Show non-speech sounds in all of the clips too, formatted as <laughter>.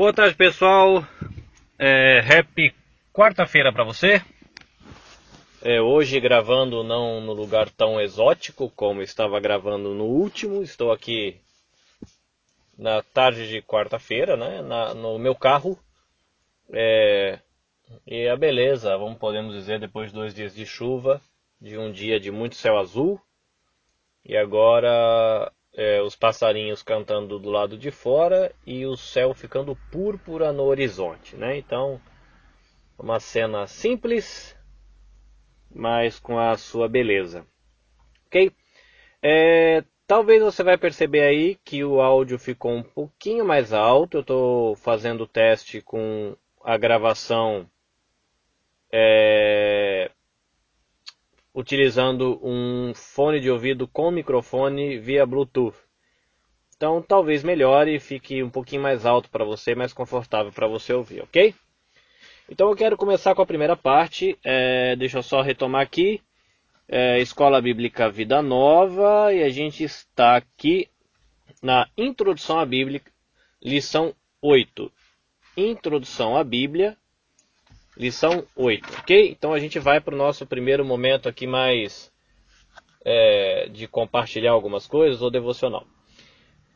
Boa tarde, pessoal. É, happy quarta-feira para você. É, hoje gravando não no lugar tão exótico como estava gravando no último. Estou aqui na tarde de quarta-feira, né, na, no meu carro. É, e a beleza, vamos podemos dizer, depois de dois dias de chuva, de um dia de muito céu azul. E agora é, os passarinhos cantando do lado de fora e o céu ficando púrpura no horizonte, né? Então, uma cena simples, mas com a sua beleza, ok? É, talvez você vai perceber aí que o áudio ficou um pouquinho mais alto. Eu estou fazendo o teste com a gravação é, utilizando um fone de ouvido com microfone via Bluetooth. Então talvez melhore e fique um pouquinho mais alto para você, mais confortável para você ouvir, ok? Então eu quero começar com a primeira parte. É, deixa eu só retomar aqui. É, Escola Bíblica Vida Nova e a gente está aqui na Introdução à Bíblia, lição 8. Introdução à Bíblia, lição 8, ok? Então a gente vai para o nosso primeiro momento aqui mais é, de compartilhar algumas coisas ou devocional.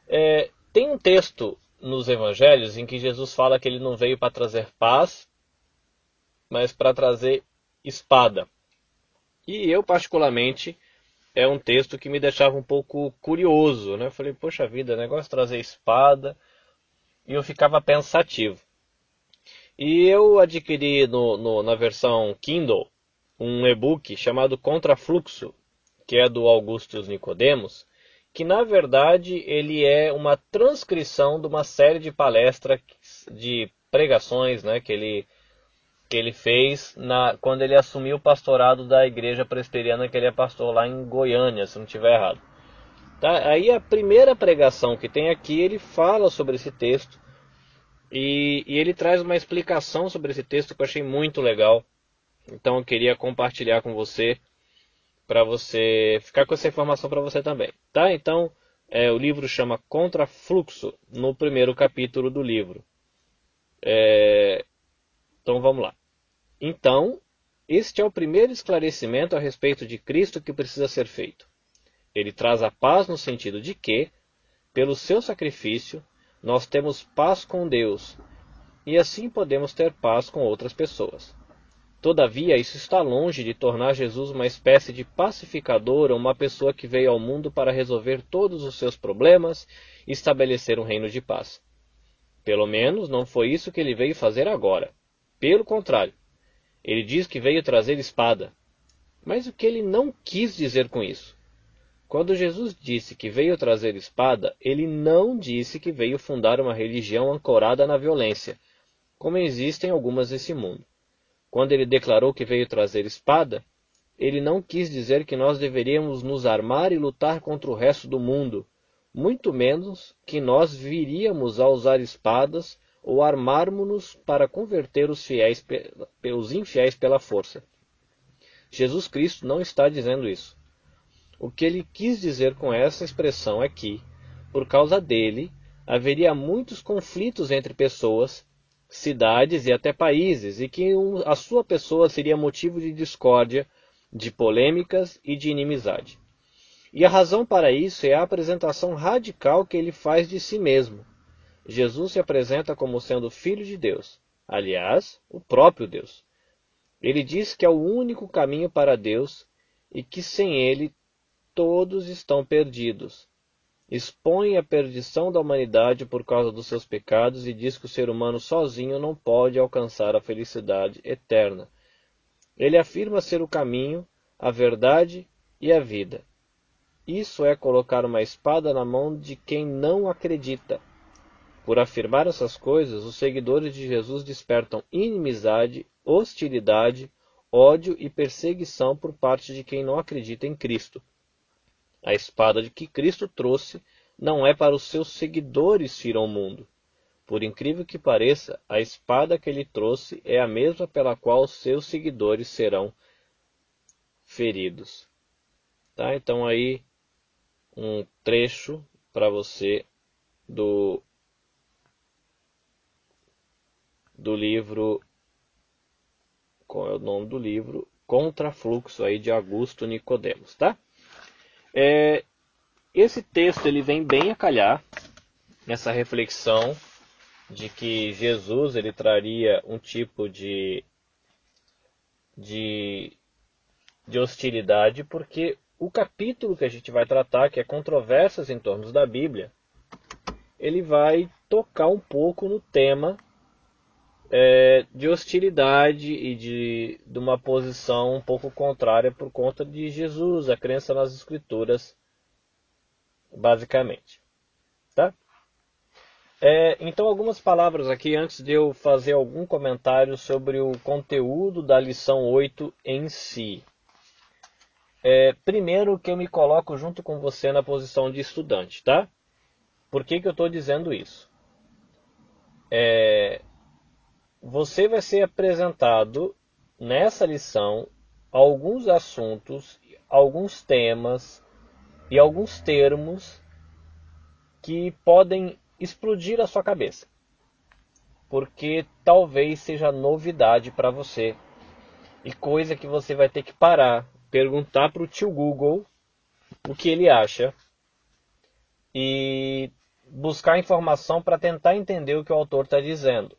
É, tem um texto nos evangelhos em que Jesus fala que ele não veio para trazer paz, mas para trazer espada. E eu, particularmente, é um texto que me deixava um pouco curioso. Né? Eu falei, poxa vida, negócio de trazer espada. E eu ficava pensativo. E eu adquiri no, no, na versão Kindle um e-book chamado Contrafluxo, que é do Augustus Nicodemos, que na verdade ele é uma transcrição de uma série de palestras, de pregações, né, que ele que ele fez na, quando ele assumiu o pastorado da igreja presbiteriana que ele é pastor lá em Goiânia, se não estiver errado. Tá? Aí a primeira pregação que tem aqui ele fala sobre esse texto e, e ele traz uma explicação sobre esse texto que eu achei muito legal. Então eu queria compartilhar com você para você ficar com essa informação para você também, tá? Então é, o livro chama Contrafluxo no primeiro capítulo do livro. É, então vamos lá. Então este é o primeiro esclarecimento a respeito de Cristo que precisa ser feito. Ele traz a paz no sentido de que, pelo seu sacrifício, nós temos paz com Deus e assim podemos ter paz com outras pessoas. Todavia, isso está longe de tornar Jesus uma espécie de pacificador ou uma pessoa que veio ao mundo para resolver todos os seus problemas e estabelecer um reino de paz. Pelo menos não foi isso que ele veio fazer agora. Pelo contrário, ele diz que veio trazer espada. Mas o que ele não quis dizer com isso? Quando Jesus disse que veio trazer espada, ele não disse que veio fundar uma religião ancorada na violência, como existem algumas nesse mundo. Quando ele declarou que veio trazer espada, ele não quis dizer que nós deveríamos nos armar e lutar contra o resto do mundo, muito menos que nós viríamos a usar espadas ou armarmos-nos para converter os, fiéis, os infiéis pela força. Jesus Cristo não está dizendo isso. O que ele quis dizer com essa expressão é que, por causa dele, haveria muitos conflitos entre pessoas, cidades e até países, e que a sua pessoa seria motivo de discórdia, de polêmicas e de inimizade. E a razão para isso é a apresentação radical que ele faz de si mesmo. Jesus se apresenta como sendo filho de Deus, aliás, o próprio Deus. Ele diz que é o único caminho para Deus e que sem ele todos estão perdidos. Expõe a perdição da humanidade por causa dos seus pecados e diz que o ser humano sozinho não pode alcançar a felicidade eterna. Ele afirma ser o caminho, a verdade e a vida. Isso é colocar uma espada na mão de quem não acredita. Por afirmar essas coisas, os seguidores de Jesus despertam inimizade, hostilidade, ódio e perseguição por parte de quem não acredita em Cristo. A espada de que Cristo trouxe não é para os seus seguidores vir ao mundo. Por incrível que pareça, a espada que ele trouxe é a mesma pela qual seus seguidores serão feridos. Tá? Então aí um trecho para você do do livro. Qual é o nome do livro? Contrafluxo aí de Augusto Nicodemos, tá? É, esse texto ele vem bem a calhar nessa reflexão de que Jesus ele traria um tipo de, de, de hostilidade, porque o capítulo que a gente vai tratar, que é controvérsias em torno da Bíblia, ele vai tocar um pouco no tema é, de hostilidade e de, de uma posição um pouco contrária por conta de Jesus, a crença nas Escrituras, basicamente. Tá? É, então, algumas palavras aqui antes de eu fazer algum comentário sobre o conteúdo da lição 8 em si. É, primeiro que eu me coloco junto com você na posição de estudante, tá? Por que, que eu estou dizendo isso? É, você vai ser apresentado nessa lição alguns assuntos, alguns temas e alguns termos que podem explodir a sua cabeça. Porque talvez seja novidade para você e coisa que você vai ter que parar, perguntar para o tio Google o que ele acha e buscar informação para tentar entender o que o autor está dizendo.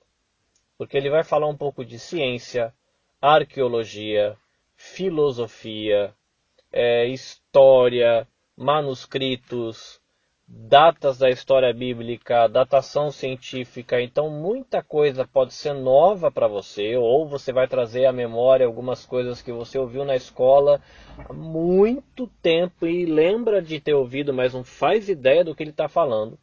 Porque ele vai falar um pouco de ciência, arqueologia, filosofia, é, história, manuscritos, datas da história bíblica, datação científica, então muita coisa pode ser nova para você, ou você vai trazer à memória algumas coisas que você ouviu na escola há muito tempo e lembra de ter ouvido, mas não faz ideia do que ele está falando.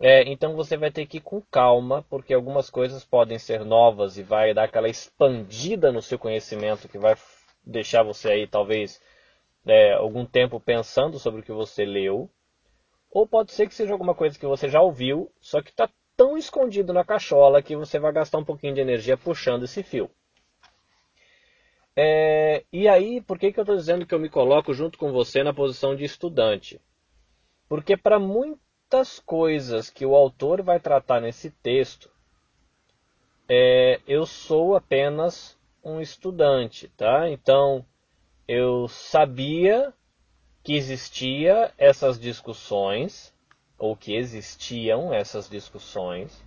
É, então você vai ter que ir com calma, porque algumas coisas podem ser novas e vai dar aquela expandida no seu conhecimento que vai deixar você aí talvez é, algum tempo pensando sobre o que você leu. Ou pode ser que seja alguma coisa que você já ouviu, só que está tão escondido na cachola que você vai gastar um pouquinho de energia puxando esse fio. É, e aí, por que, que eu estou dizendo que eu me coloco junto com você na posição de estudante? Porque para muitas coisas que o autor vai tratar nesse texto, é, eu sou apenas um estudante, tá? Então, eu sabia que existia essas discussões, ou que existiam essas discussões,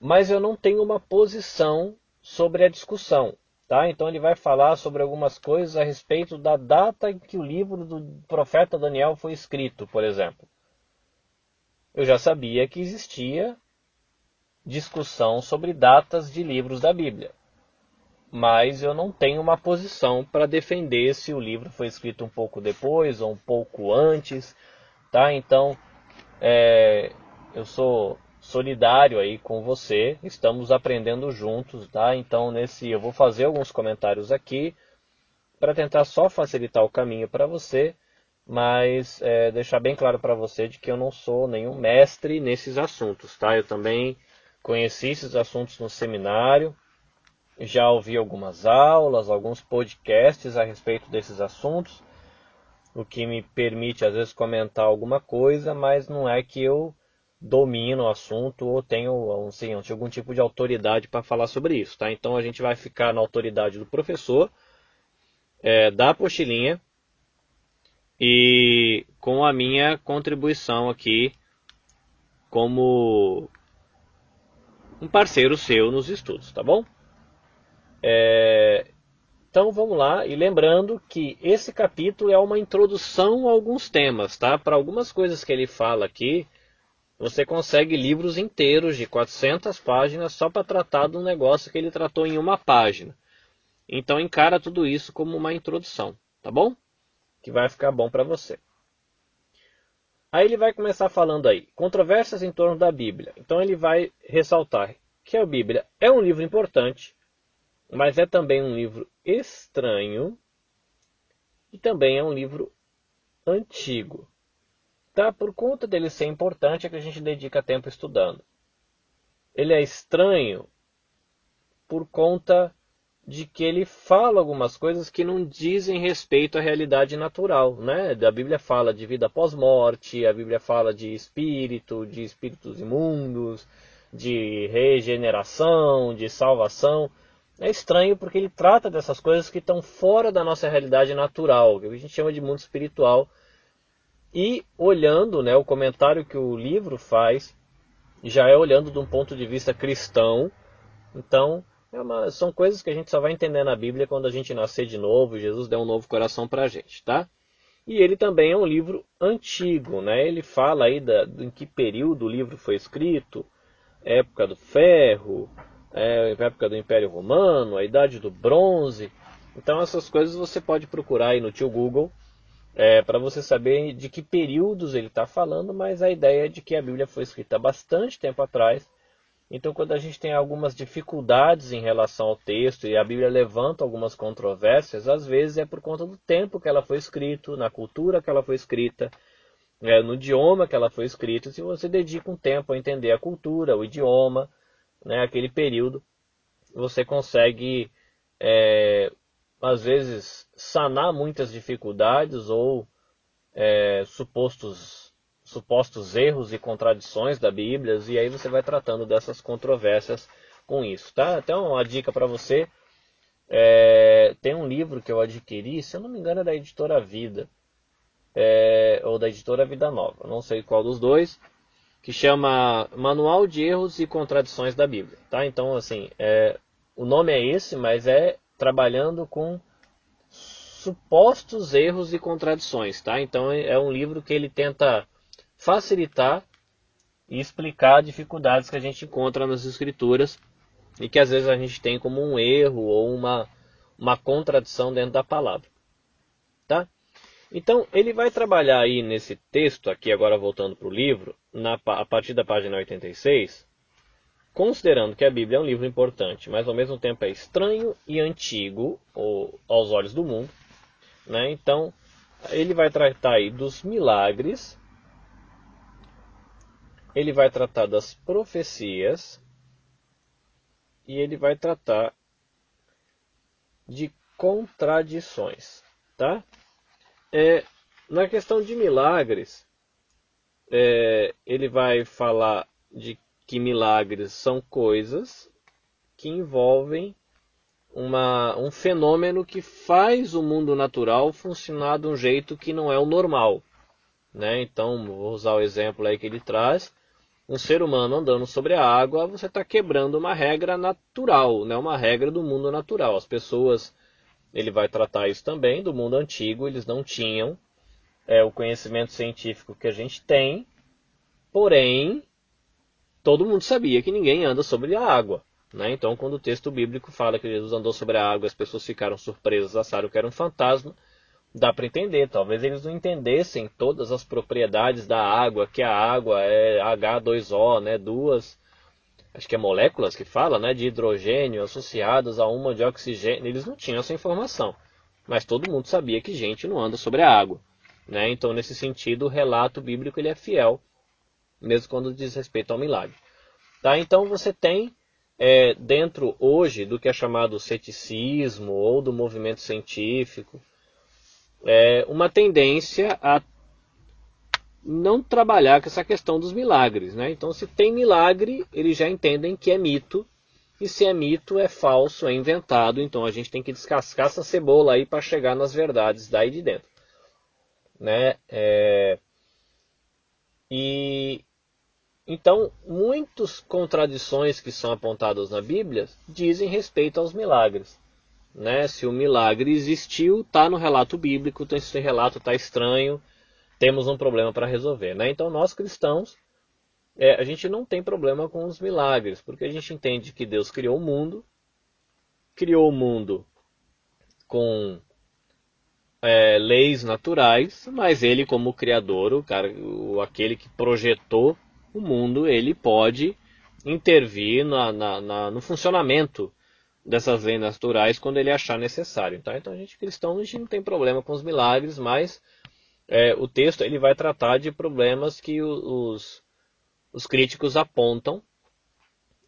mas eu não tenho uma posição sobre a discussão. Tá? Então ele vai falar sobre algumas coisas a respeito da data em que o livro do profeta Daniel foi escrito, por exemplo. Eu já sabia que existia discussão sobre datas de livros da Bíblia mas eu não tenho uma posição para defender se o livro foi escrito um pouco depois ou um pouco antes, tá? Então, é, eu sou solidário aí com você, estamos aprendendo juntos, tá? Então, nesse eu vou fazer alguns comentários aqui para tentar só facilitar o caminho para você, mas é, deixar bem claro para você de que eu não sou nenhum mestre nesses assuntos, tá? Eu também conheci esses assuntos no seminário, já ouvi algumas aulas, alguns podcasts a respeito desses assuntos, o que me permite às vezes comentar alguma coisa, mas não é que eu domino o assunto ou tenho assim, algum tipo de autoridade para falar sobre isso. Tá? Então a gente vai ficar na autoridade do professor, é, da apostilinha e com a minha contribuição aqui como um parceiro seu nos estudos, tá bom? É, então vamos lá, e lembrando que esse capítulo é uma introdução a alguns temas, tá? Para algumas coisas que ele fala aqui, você consegue livros inteiros de 400 páginas só para tratar de um negócio que ele tratou em uma página. Então encara tudo isso como uma introdução, tá bom? Que vai ficar bom para você. Aí ele vai começar falando aí, controvérsias em torno da Bíblia. Então ele vai ressaltar que a Bíblia é um livro importante, mas é também um livro estranho e também é um livro antigo. Tá? Por conta dele ser importante é que a gente dedica tempo estudando. Ele é estranho por conta de que ele fala algumas coisas que não dizem respeito à realidade natural, né? A Bíblia fala de vida após morte, a Bíblia fala de espírito, de espíritos imundos, de regeneração, de salvação. É estranho porque ele trata dessas coisas que estão fora da nossa realidade natural, que a gente chama de mundo espiritual. E olhando né, o comentário que o livro faz, já é olhando de um ponto de vista cristão. Então, é uma, são coisas que a gente só vai entender na Bíblia quando a gente nascer de novo Jesus der um novo coração para a gente, tá? E ele também é um livro antigo, né? Ele fala aí da, em que período o livro foi escrito, época do ferro, é, época do Império Romano, a Idade do Bronze. Então essas coisas você pode procurar aí no tio Google é, para você saber de que períodos ele está falando, mas a ideia é de que a Bíblia foi escrita bastante tempo atrás. Então quando a gente tem algumas dificuldades em relação ao texto e a Bíblia levanta algumas controvérsias, às vezes é por conta do tempo que ela foi escrita, na cultura que ela foi escrita, é, no idioma que ela foi escrita. Se você dedica um tempo a entender a cultura, o idioma, né, aquele período, você consegue, é, às vezes, sanar muitas dificuldades ou é, supostos, supostos erros e contradições da Bíblia, e aí você vai tratando dessas controvérsias com isso. Tá? Então, uma dica para você. É, tem um livro que eu adquiri, se eu não me engano, é da editora Vida, é, ou da editora Vida Nova, não sei qual dos dois, que chama Manual de Erros e Contradições da Bíblia. Tá? Então, assim, é, o nome é esse, mas é trabalhando com supostos erros e contradições. Tá? Então, é um livro que ele tenta facilitar e explicar dificuldades que a gente encontra nas escrituras e que às vezes a gente tem como um erro ou uma, uma contradição dentro da palavra. Tá? Então, ele vai trabalhar aí nesse texto, aqui agora voltando para o livro, na, a partir da página 86, considerando que a Bíblia é um livro importante, mas ao mesmo tempo é estranho e antigo ou, aos olhos do mundo. Né? Então, ele vai tratar aí dos milagres, ele vai tratar das profecias e ele vai tratar de contradições, tá? É, na questão de milagres, é, ele vai falar de que milagres são coisas que envolvem uma, um fenômeno que faz o mundo natural funcionar de um jeito que não é o normal. Né? Então, vou usar o exemplo aí que ele traz. Um ser humano andando sobre a água, você está quebrando uma regra natural, né? uma regra do mundo natural. As pessoas ele vai tratar isso também do mundo antigo. Eles não tinham é, o conhecimento científico que a gente tem, porém todo mundo sabia que ninguém anda sobre a água. Né? Então, quando o texto bíblico fala que Jesus andou sobre a água, as pessoas ficaram surpresas, acharam que era um fantasma. Dá para entender, talvez eles não entendessem todas as propriedades da água, que a água é H2O, né, duas acho que é moléculas que fala, né, de hidrogênio associadas a uma de oxigênio. Eles não tinham essa informação, mas todo mundo sabia que gente não anda sobre a água, né? Então, nesse sentido, o relato bíblico ele é fiel, mesmo quando diz respeito ao milagre. Tá? Então, você tem é, dentro hoje do que é chamado ceticismo ou do movimento científico, é, uma tendência a não trabalhar com essa questão dos milagres. Né? Então, se tem milagre, eles já entendem que é mito. E se é mito, é falso, é inventado. Então, a gente tem que descascar essa cebola aí para chegar nas verdades daí de dentro. Né? É... E então, muitas contradições que são apontadas na Bíblia dizem respeito aos milagres. Né? Se o milagre existiu, está no relato bíblico, então esse relato está estranho, temos um problema para resolver. Né? Então, nós cristãos, é, a gente não tem problema com os milagres, porque a gente entende que Deus criou o mundo, criou o mundo com é, leis naturais, mas ele, como criador, o cara, o, aquele que projetou o mundo, ele pode intervir na, na, na, no funcionamento dessas leis naturais quando ele achar necessário. Tá? Então, a gente cristão, a gente não tem problema com os milagres, mas é, o texto ele vai tratar de problemas que os, os críticos apontam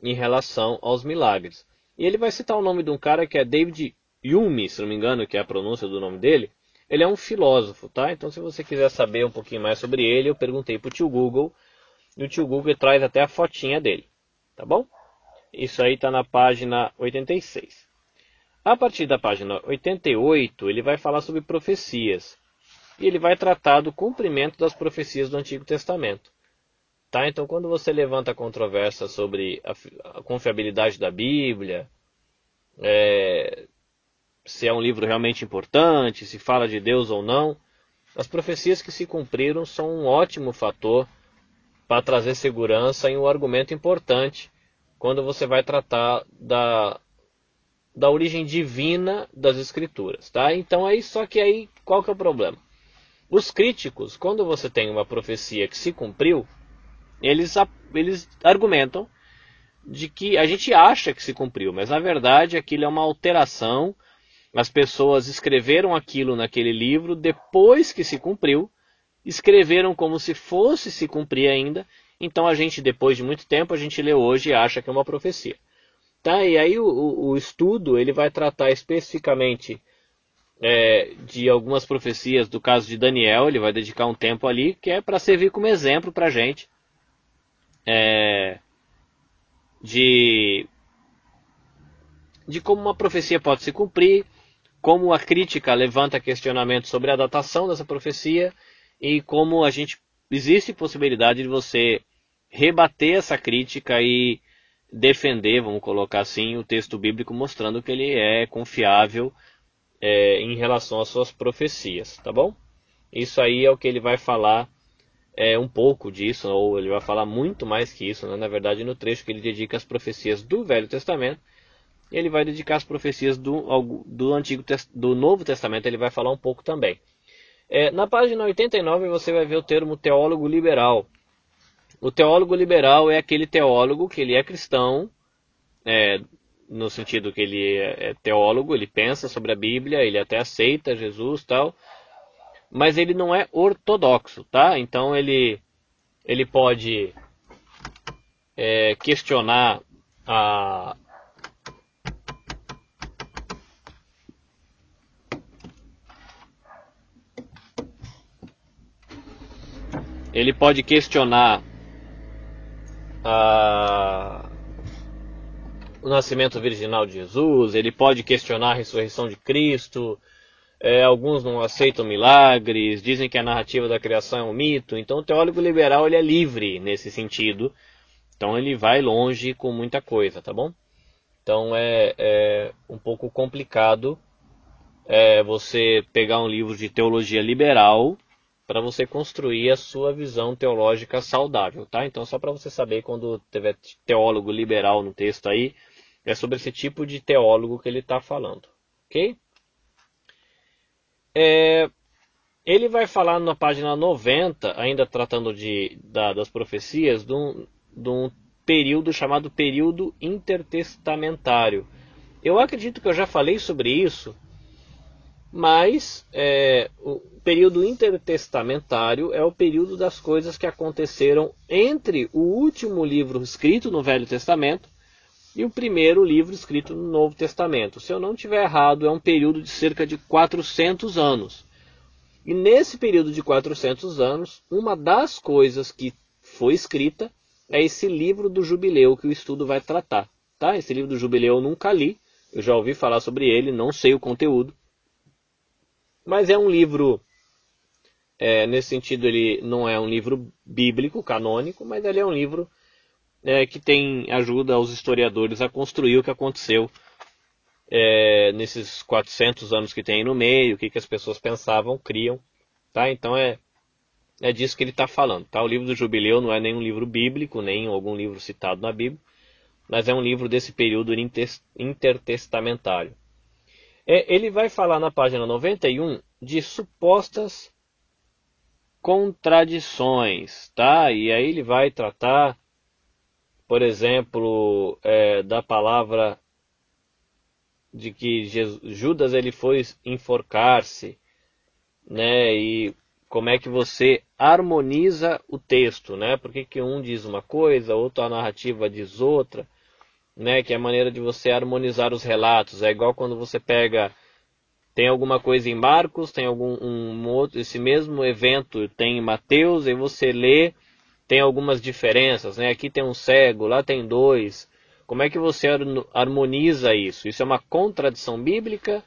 em relação aos milagres. E ele vai citar o nome de um cara que é David Hume, se não me engano, que é a pronúncia do nome dele. Ele é um filósofo, tá? Então, se você quiser saber um pouquinho mais sobre ele, eu perguntei para o tio Google. E o tio Google traz até a fotinha dele, tá bom? Isso aí está na página 86. A partir da página 88, ele vai falar sobre profecias. E ele vai tratar do cumprimento das profecias do Antigo Testamento. Tá? Então, quando você levanta a controvérsia sobre a, a confiabilidade da Bíblia, é, se é um livro realmente importante, se fala de Deus ou não, as profecias que se cumpriram são um ótimo fator para trazer segurança em um argumento importante quando você vai tratar da, da origem divina das escrituras, tá? Então aí só que aí qual que é o problema? Os críticos, quando você tem uma profecia que se cumpriu, eles, eles argumentam de que a gente acha que se cumpriu, mas na verdade aquilo é uma alteração. As pessoas escreveram aquilo naquele livro depois que se cumpriu, escreveram como se fosse se cumprir ainda. Então a gente, depois de muito tempo, a gente lê hoje e acha que é uma profecia. Tá? E aí o, o estudo ele vai tratar especificamente é, de algumas profecias do caso de Daniel. Ele vai dedicar um tempo ali que é para servir como exemplo para a gente. É, de, de como uma profecia pode se cumprir, como a crítica levanta questionamento sobre a datação dessa profecia e como a gente existe possibilidade de você rebater essa crítica e defender, vamos colocar assim, o texto bíblico mostrando que ele é confiável é, em relação às suas profecias, tá bom? Isso aí é o que ele vai falar é, um pouco disso, ou ele vai falar muito mais que isso, né? na verdade, no trecho que ele dedica às profecias do Velho Testamento, ele vai dedicar as profecias do, do, Antigo, do Novo Testamento, ele vai falar um pouco também. É, na página 89 você vai ver o termo teólogo liberal. O teólogo liberal é aquele teólogo que ele é cristão, é, no sentido que ele é, é teólogo, ele pensa sobre a Bíblia, ele até aceita Jesus tal, mas ele não é ortodoxo, tá? Então ele, ele pode é, questionar a, ele pode questionar a, o nascimento virginal de Jesus, ele pode questionar a ressurreição de Cristo, é, alguns não aceitam milagres, dizem que a narrativa da criação é um mito. Então o teólogo liberal ele é livre nesse sentido. Então ele vai longe com muita coisa, tá bom? Então é, é um pouco complicado é, você pegar um livro de teologia liberal para você construir a sua visão teológica saudável, tá? Então só para você saber quando tiver teólogo liberal no texto aí, é sobre esse tipo de teólogo que ele está falando, ok? É, ele vai falar na página 90, ainda tratando de, da, das profecias, de um, de um período chamado período intertestamentário. Eu acredito que eu já falei sobre isso, mas é, o período intertestamentário é o período das coisas que aconteceram entre o último livro escrito no Velho Testamento e o primeiro livro escrito no Novo Testamento. Se eu não estiver errado, é um período de cerca de 400 anos. E nesse período de 400 anos, uma das coisas que foi escrita é esse livro do jubileu que o estudo vai tratar. Tá? Esse livro do jubileu eu nunca li, eu já ouvi falar sobre ele, não sei o conteúdo. Mas é um livro, é, nesse sentido, ele não é um livro bíblico, canônico, mas ele é um livro é, que tem ajuda aos historiadores a construir o que aconteceu é, nesses 400 anos que tem aí no meio, o que, que as pessoas pensavam, criam, tá? Então é é disso que ele está falando, tá? O livro do Jubileu não é nenhum livro bíblico, nem algum livro citado na Bíblia, mas é um livro desse período intertestamentário. É, ele vai falar na página 91 de supostas contradições, tá? E aí ele vai tratar por exemplo, é, da palavra de que Jesus, Judas ele foi enforcar-se, né? E como é que você harmoniza o texto, né? Por que, que um diz uma coisa, outro a narrativa diz outra, né? Que é a maneira de você harmonizar os relatos. É igual quando você pega tem alguma coisa em Marcos, tem algum um outro, esse mesmo evento tem em Mateus, e você lê tem algumas diferenças, né? Aqui tem um cego, lá tem dois. Como é que você harmoniza isso? Isso é uma contradição bíblica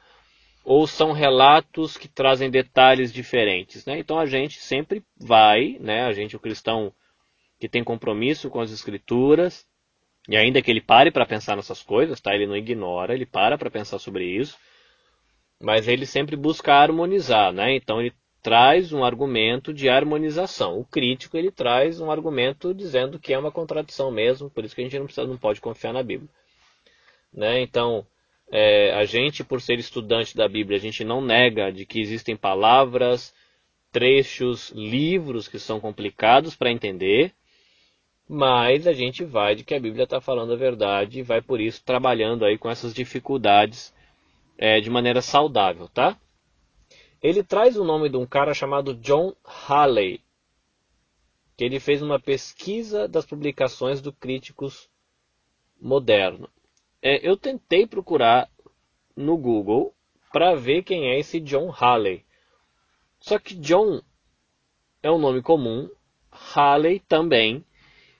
ou são relatos que trazem detalhes diferentes, né? Então a gente sempre vai, né? A gente, o cristão que tem compromisso com as escrituras, e ainda que ele pare para pensar nessas coisas, tá? Ele não ignora, ele para para pensar sobre isso, mas ele sempre busca harmonizar, né? Então ele traz um argumento de harmonização. O crítico ele traz um argumento dizendo que é uma contradição mesmo, por isso que a gente não precisa, não pode confiar na Bíblia, né? Então é, a gente, por ser estudante da Bíblia, a gente não nega de que existem palavras, trechos, livros que são complicados para entender, mas a gente vai de que a Bíblia está falando a verdade e vai por isso trabalhando aí com essas dificuldades é, de maneira saudável, tá? Ele traz o nome de um cara chamado John Halley, que ele fez uma pesquisa das publicações do Críticos Moderno. É, eu tentei procurar no Google para ver quem é esse John Halley. Só que John é um nome comum, Halley também.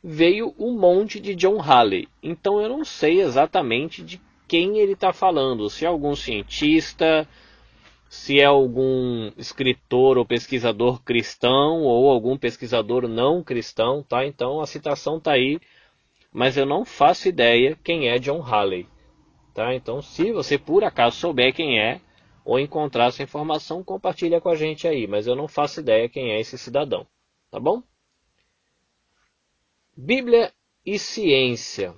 Veio um monte de John Halley. Então eu não sei exatamente de quem ele está falando. Se é algum cientista, se é algum escritor ou pesquisador cristão ou algum pesquisador não cristão, tá? Então a citação está aí mas eu não faço ideia quem é John Halley. Tá? Então, se você por acaso souber quem é, ou encontrar essa informação, compartilha com a gente aí, mas eu não faço ideia quem é esse cidadão. Tá bom? Bíblia e ciência.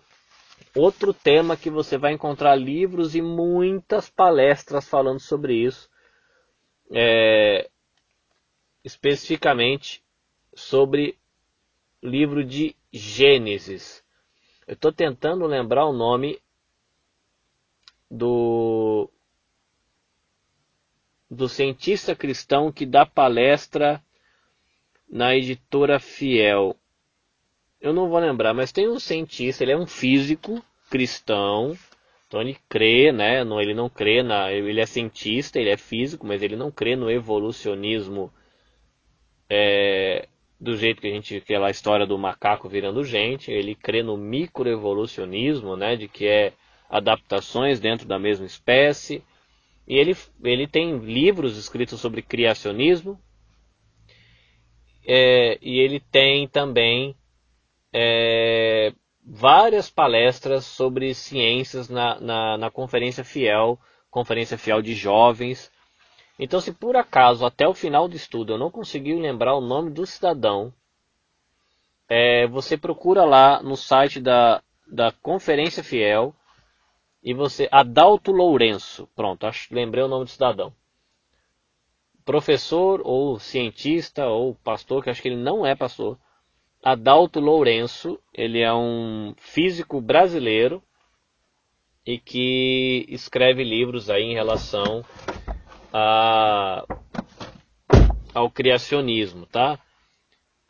Outro tema que você vai encontrar livros e muitas palestras falando sobre isso. É, especificamente sobre livro de Gênesis. Eu estou tentando lembrar o nome do do cientista cristão que dá palestra na editora Fiel. Eu não vou lembrar, mas tem um cientista, ele é um físico cristão, então ele crê, né? Não, ele não crê na, ele é cientista, ele é físico, mas ele não crê no evolucionismo é, do jeito que a gente quer lá a história do macaco virando gente, ele crê no microevolucionismo, né, de que é adaptações dentro da mesma espécie. E ele, ele tem livros escritos sobre criacionismo. É, e ele tem também é, várias palestras sobre ciências na, na, na Conferência Fiel, Conferência Fiel de Jovens, então, se por acaso até o final do estudo eu não conseguir lembrar o nome do cidadão, é, você procura lá no site da, da Conferência Fiel e você. Adalto Lourenço. Pronto, acho, lembrei o nome do cidadão. Professor ou cientista ou pastor, que acho que ele não é pastor. Adalto Lourenço, ele é um físico brasileiro e que escreve livros aí em relação a, ao criacionismo, tá?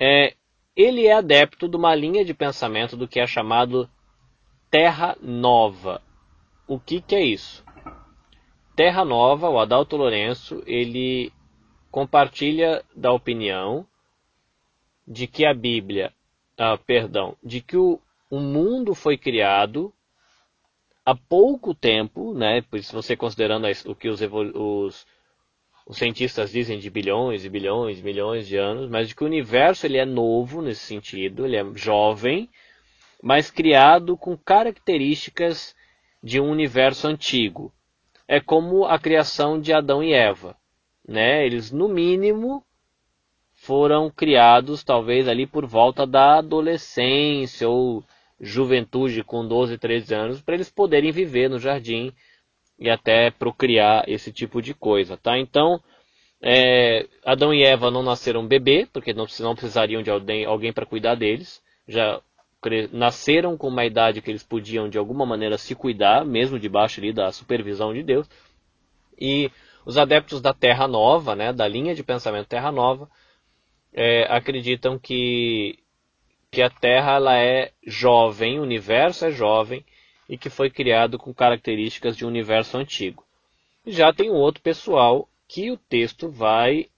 É, ele é adepto de uma linha de pensamento do que é chamado Terra Nova. O que, que é isso? Terra Nova, o Adalto Lourenço, ele compartilha da opinião de que a Bíblia, ah, perdão, de que o, o mundo foi criado há pouco tempo, né? Se você considerando o que os, os os cientistas dizem de bilhões e bilhões, milhões de anos, mas de que o universo ele é novo nesse sentido, ele é jovem, mas criado com características de um universo antigo. É como a criação de Adão e Eva, né? Eles no mínimo foram criados talvez ali por volta da adolescência ou juventude com 12, 13 anos para eles poderem viver no jardim e até procriar esse tipo de coisa, tá? Então, é, Adão e Eva não nasceram bebê, porque não, não precisariam de alguém, alguém para cuidar deles, já nasceram com uma idade que eles podiam de alguma maneira se cuidar, mesmo debaixo ali da supervisão de Deus. E os adeptos da Terra Nova, né, da linha de pensamento Terra Nova, é, acreditam que, que a Terra ela é jovem, o universo é jovem, e que foi criado com características de um universo antigo. Já tem um outro pessoal que o texto vai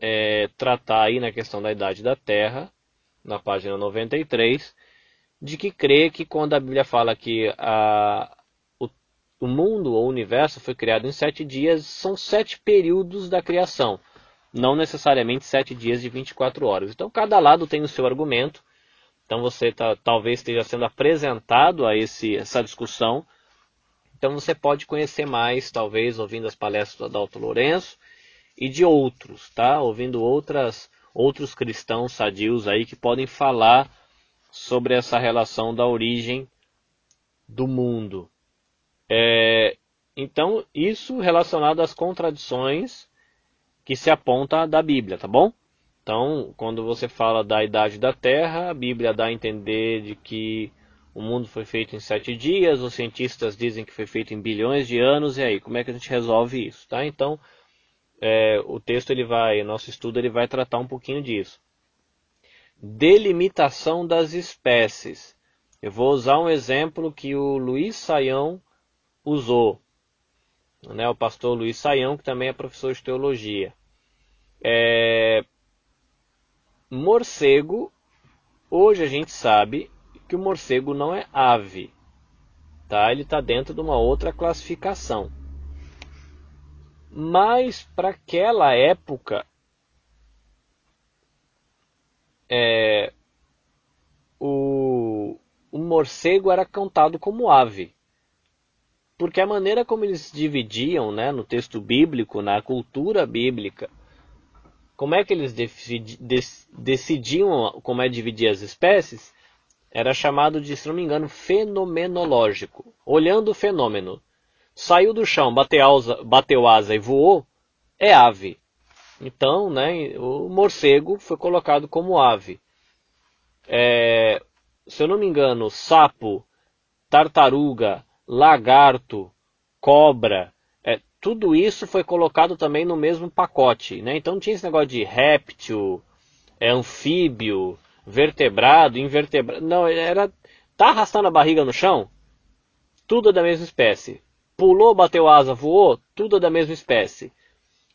é, tratar aí na questão da idade da Terra, na página 93, de que crê que quando a Bíblia fala que a, o, o mundo ou o universo foi criado em sete dias, são sete períodos da criação, não necessariamente sete dias de 24 horas. Então cada lado tem o seu argumento. Então você tá, talvez esteja sendo apresentado a esse, essa discussão. Então você pode conhecer mais, talvez ouvindo as palestras do Adalto Lourenço e de outros, tá? Ouvindo outras outros cristãos sadios aí que podem falar sobre essa relação da origem do mundo. É, então, isso relacionado às contradições que se aponta da Bíblia, tá bom? Então, quando você fala da idade da Terra, a Bíblia dá a entender de que o mundo foi feito em sete dias, os cientistas dizem que foi feito em bilhões de anos, e aí, como é que a gente resolve isso, tá? Então, é, o texto ele vai, nosso estudo ele vai tratar um pouquinho disso. Delimitação das espécies. Eu vou usar um exemplo que o Luiz Saião usou, né? O pastor Luiz Saião, que também é professor de teologia. É... Morcego, hoje a gente sabe que o morcego não é ave, tá? Ele está dentro de uma outra classificação. Mas para aquela época, é, o, o morcego era contado como ave. Porque a maneira como eles dividiam né, no texto bíblico, na cultura bíblica, como é que eles decidiam como é dividir as espécies, era chamado de, se não me engano, fenomenológico. Olhando o fenômeno saiu do chão, bateu asa, bateu asa e voou, é ave. Então, né, o morcego foi colocado como ave. É, se eu não me engano, sapo, tartaruga, lagarto, cobra, é, tudo isso foi colocado também no mesmo pacote. Né? Então tinha esse negócio de réptil, é, anfíbio, vertebrado, invertebrado. Não, era. Tá arrastando a barriga no chão? Tudo da mesma espécie. Pulou, bateu asa, voou, tudo é da mesma espécie.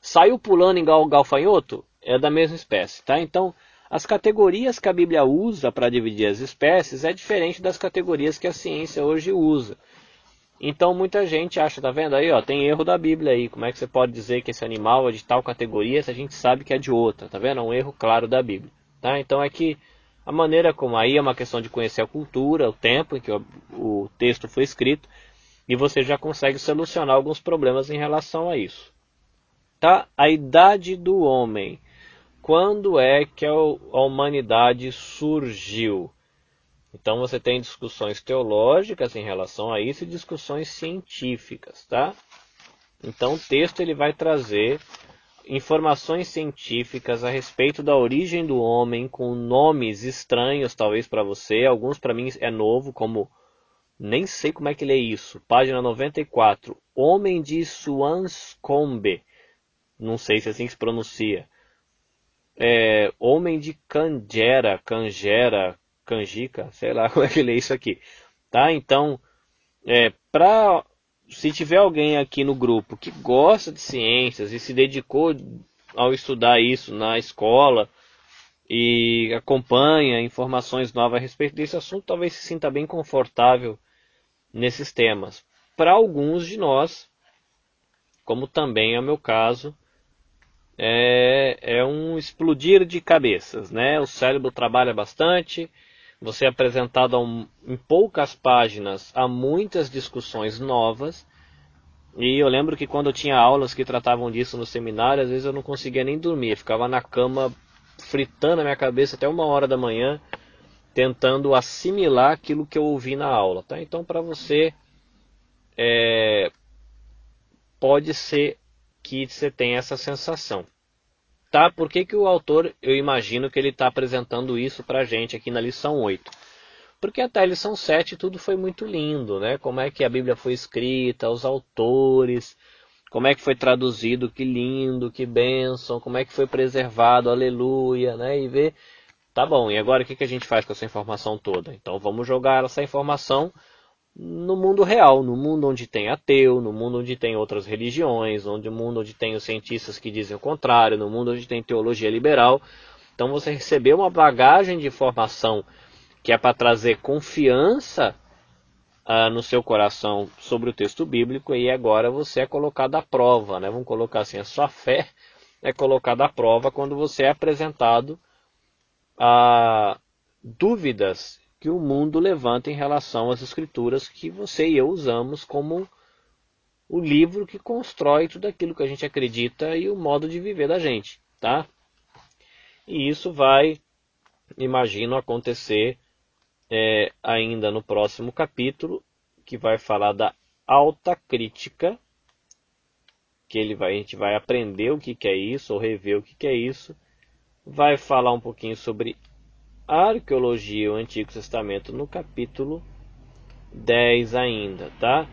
Saiu pulando em gal galfanhoto, é da mesma espécie, tá? Então, as categorias que a Bíblia usa para dividir as espécies é diferente das categorias que a ciência hoje usa. Então muita gente acha, tá vendo aí, ó, tem erro da Bíblia aí. Como é que você pode dizer que esse animal é de tal categoria se a gente sabe que é de outra, tá vendo? É um erro claro da Bíblia, tá? Então é que a maneira como aí é uma questão de conhecer a cultura, o tempo em que o, o texto foi escrito, e você já consegue solucionar alguns problemas em relação a isso. Tá? A idade do homem. Quando é que a humanidade surgiu? Então você tem discussões teológicas em relação a isso e discussões científicas, tá? Então o texto ele vai trazer informações científicas a respeito da origem do homem com nomes estranhos talvez para você, alguns para mim é novo, como nem sei como é que lê isso. Página 94. Homem de Swanscombe. Não sei se é assim que se pronuncia. É, homem de Cangera, Cangera, Canjica, sei lá <laughs> como é que lê isso aqui. Tá? Então, é, pra, se tiver alguém aqui no grupo que gosta de ciências e se dedicou ao estudar isso na escola e acompanha informações novas a respeito desse assunto, talvez se sinta bem confortável nesses temas. Para alguns de nós, como também é o meu caso, é, é um explodir de cabeças, né? O cérebro trabalha bastante, você é apresentado um, em poucas páginas a muitas discussões novas. E eu lembro que quando eu tinha aulas que tratavam disso no seminário, às vezes eu não conseguia nem dormir, ficava na cama fritando a minha cabeça até uma hora da manhã, tentando assimilar aquilo que eu ouvi na aula, tá? Então, para você, é, pode ser que você tenha essa sensação, tá? Por que, que o autor, eu imagino que ele está apresentando isso para a gente aqui na lição 8? Porque até a lição 7 tudo foi muito lindo, né? Como é que a Bíblia foi escrita, os autores, como é que foi traduzido, que lindo, que bênção, como é que foi preservado, aleluia, né? E ver Tá bom, e agora o que, que a gente faz com essa informação toda? Então vamos jogar essa informação no mundo real, no mundo onde tem ateu, no mundo onde tem outras religiões, no mundo onde tem os cientistas que dizem o contrário, no mundo onde tem teologia liberal. Então Então você recebeu uma bagagem de informação que é para trazer confiança ah, no seu coração sobre o texto bíblico e agora você é colocado à prova, né? Vamos colocar assim, a sua fé é colocada à prova quando você é apresentado a dúvidas que o mundo levanta em relação às escrituras que você e eu usamos como o livro que constrói tudo aquilo que a gente acredita e o modo de viver da gente, tá? E isso vai, imagino, acontecer é, ainda no próximo capítulo, que vai falar da alta crítica, que ele vai, a gente vai aprender o que, que é isso, ou rever o que, que é isso, vai falar um pouquinho sobre arqueologia e o Antigo Testamento no capítulo 10 ainda, tá?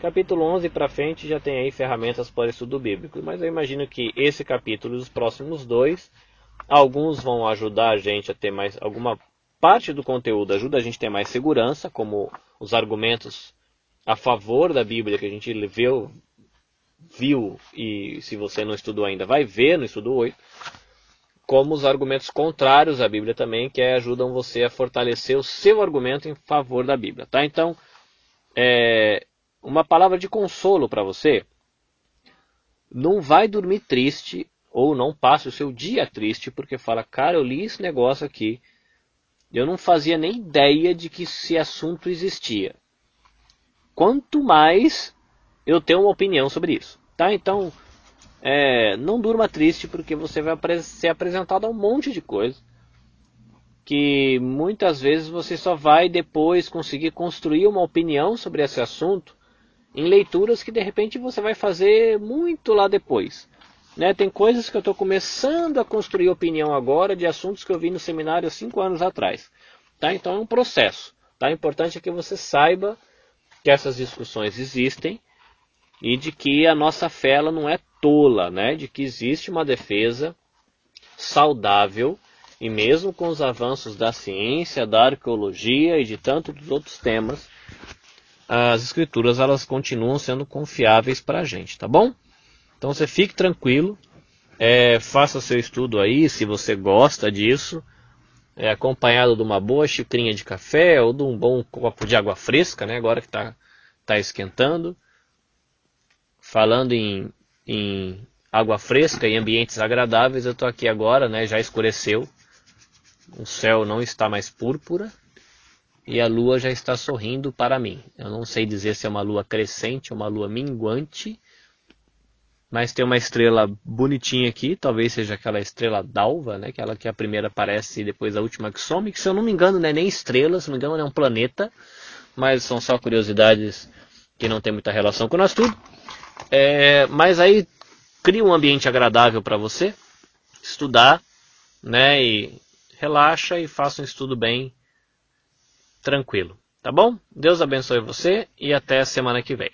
Capítulo 11 para frente já tem aí ferramentas para estudo bíblico, mas eu imagino que esse capítulo e os próximos dois, alguns vão ajudar a gente a ter mais alguma parte do conteúdo ajuda a gente a ter mais segurança, como os argumentos a favor da Bíblia que a gente viu, viu e se você não estudou ainda vai ver no estudo 8, como os argumentos contrários à Bíblia também, que ajudam você a fortalecer o seu argumento em favor da Bíblia. Tá? Então, é, uma palavra de consolo para você. Não vai dormir triste ou não passe o seu dia triste porque fala, cara, eu li esse negócio aqui eu não fazia nem ideia de que esse assunto existia. Quanto mais eu tenho uma opinião sobre isso, tá? Então, é, não durma triste porque você vai ser apresentado a um monte de coisa que muitas vezes você só vai depois conseguir construir uma opinião sobre esse assunto em leituras que de repente você vai fazer muito lá depois. Né? Tem coisas que eu estou começando a construir opinião agora de assuntos que eu vi no seminário cinco anos atrás. Tá? Então é um processo. Tá? O importante é que você saiba que essas discussões existem e de que a nossa fé ela não é tola, né? de que existe uma defesa saudável e mesmo com os avanços da ciência, da arqueologia e de tantos outros temas, as escrituras elas continuam sendo confiáveis para a gente, tá bom? Então você fique tranquilo, é, faça seu estudo aí, se você gosta disso, é, acompanhado de uma boa xicrinha de café ou de um bom copo de água fresca, né, agora que está tá esquentando. Falando em, em água fresca e ambientes agradáveis, eu estou aqui agora, né, já escureceu, o céu não está mais púrpura e a lua já está sorrindo para mim. Eu não sei dizer se é uma lua crescente ou uma lua minguante, mas tem uma estrela bonitinha aqui, talvez seja aquela estrela d'alva, né? Aquela que a primeira aparece e depois a última que some, que se eu não me engano não é nem estrela, se não me engano é um planeta, mas são só curiosidades que não tem muita relação com nós tudo. É, mas aí cria um ambiente agradável para você estudar, né? E relaxa e faça um estudo bem tranquilo, tá bom? Deus abençoe você e até a semana que vem.